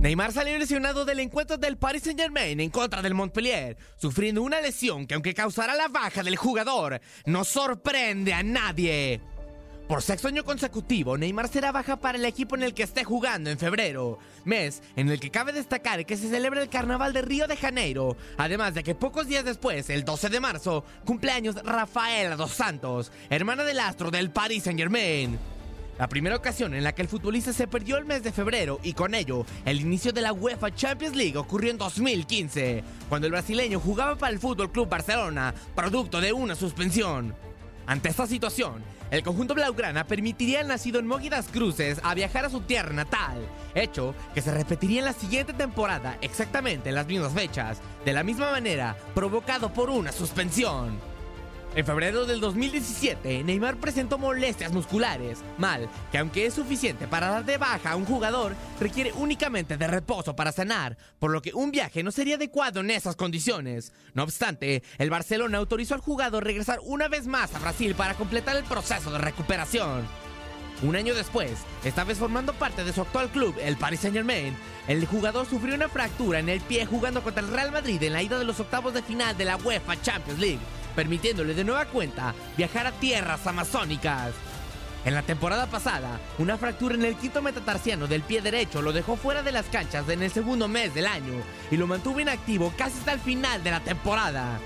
Neymar salió lesionado del encuentro del Paris Saint-Germain en contra del Montpellier, sufriendo una lesión que aunque causará la baja del jugador, no sorprende a nadie. Por sexto año consecutivo, Neymar será baja para el equipo en el que esté jugando en febrero, mes en el que cabe destacar que se celebra el Carnaval de Río de Janeiro, además de que pocos días después, el 12 de marzo, cumpleaños Rafaela dos Santos, hermana del astro del Paris Saint-Germain. La primera ocasión en la que el futbolista se perdió el mes de febrero y con ello el inicio de la UEFA Champions League ocurrió en 2015, cuando el brasileño jugaba para el Fútbol Club Barcelona, producto de una suspensión. Ante esta situación, el conjunto blaugrana permitiría al nacido en Mogidas Cruces a viajar a su tierra natal, hecho que se repetiría en la siguiente temporada exactamente en las mismas fechas, de la misma manera provocado por una suspensión. En febrero del 2017, Neymar presentó molestias musculares, mal que aunque es suficiente para dar de baja a un jugador, requiere únicamente de reposo para sanar, por lo que un viaje no sería adecuado en esas condiciones. No obstante, el Barcelona autorizó al jugador regresar una vez más a Brasil para completar el proceso de recuperación. Un año después, esta vez formando parte de su actual club, el Paris Saint Germain, el jugador sufrió una fractura en el pie jugando contra el Real Madrid en la ida de los octavos de final de la UEFA Champions League permitiéndole de nueva cuenta viajar a tierras amazónicas. En la temporada pasada, una fractura en el quinto metatarsiano del pie derecho lo dejó fuera de las canchas en el segundo mes del año y lo mantuvo inactivo casi hasta el final de la temporada.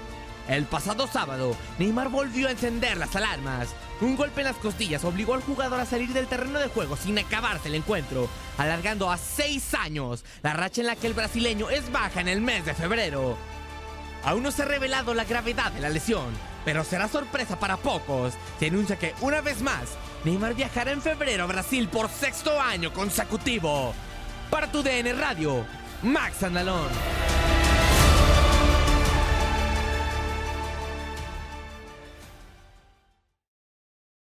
El pasado sábado, Neymar volvió a encender las alarmas. Un golpe en las costillas obligó al jugador a salir del terreno de juego sin acabarse el encuentro, alargando a seis años la racha en la que el brasileño es baja en el mes de febrero. Aún no se ha revelado la gravedad de la lesión, pero será sorpresa para pocos. Se anuncia que, una vez más, Neymar viajará en febrero a Brasil por sexto año consecutivo. Para tu DN Radio, Max Andalón.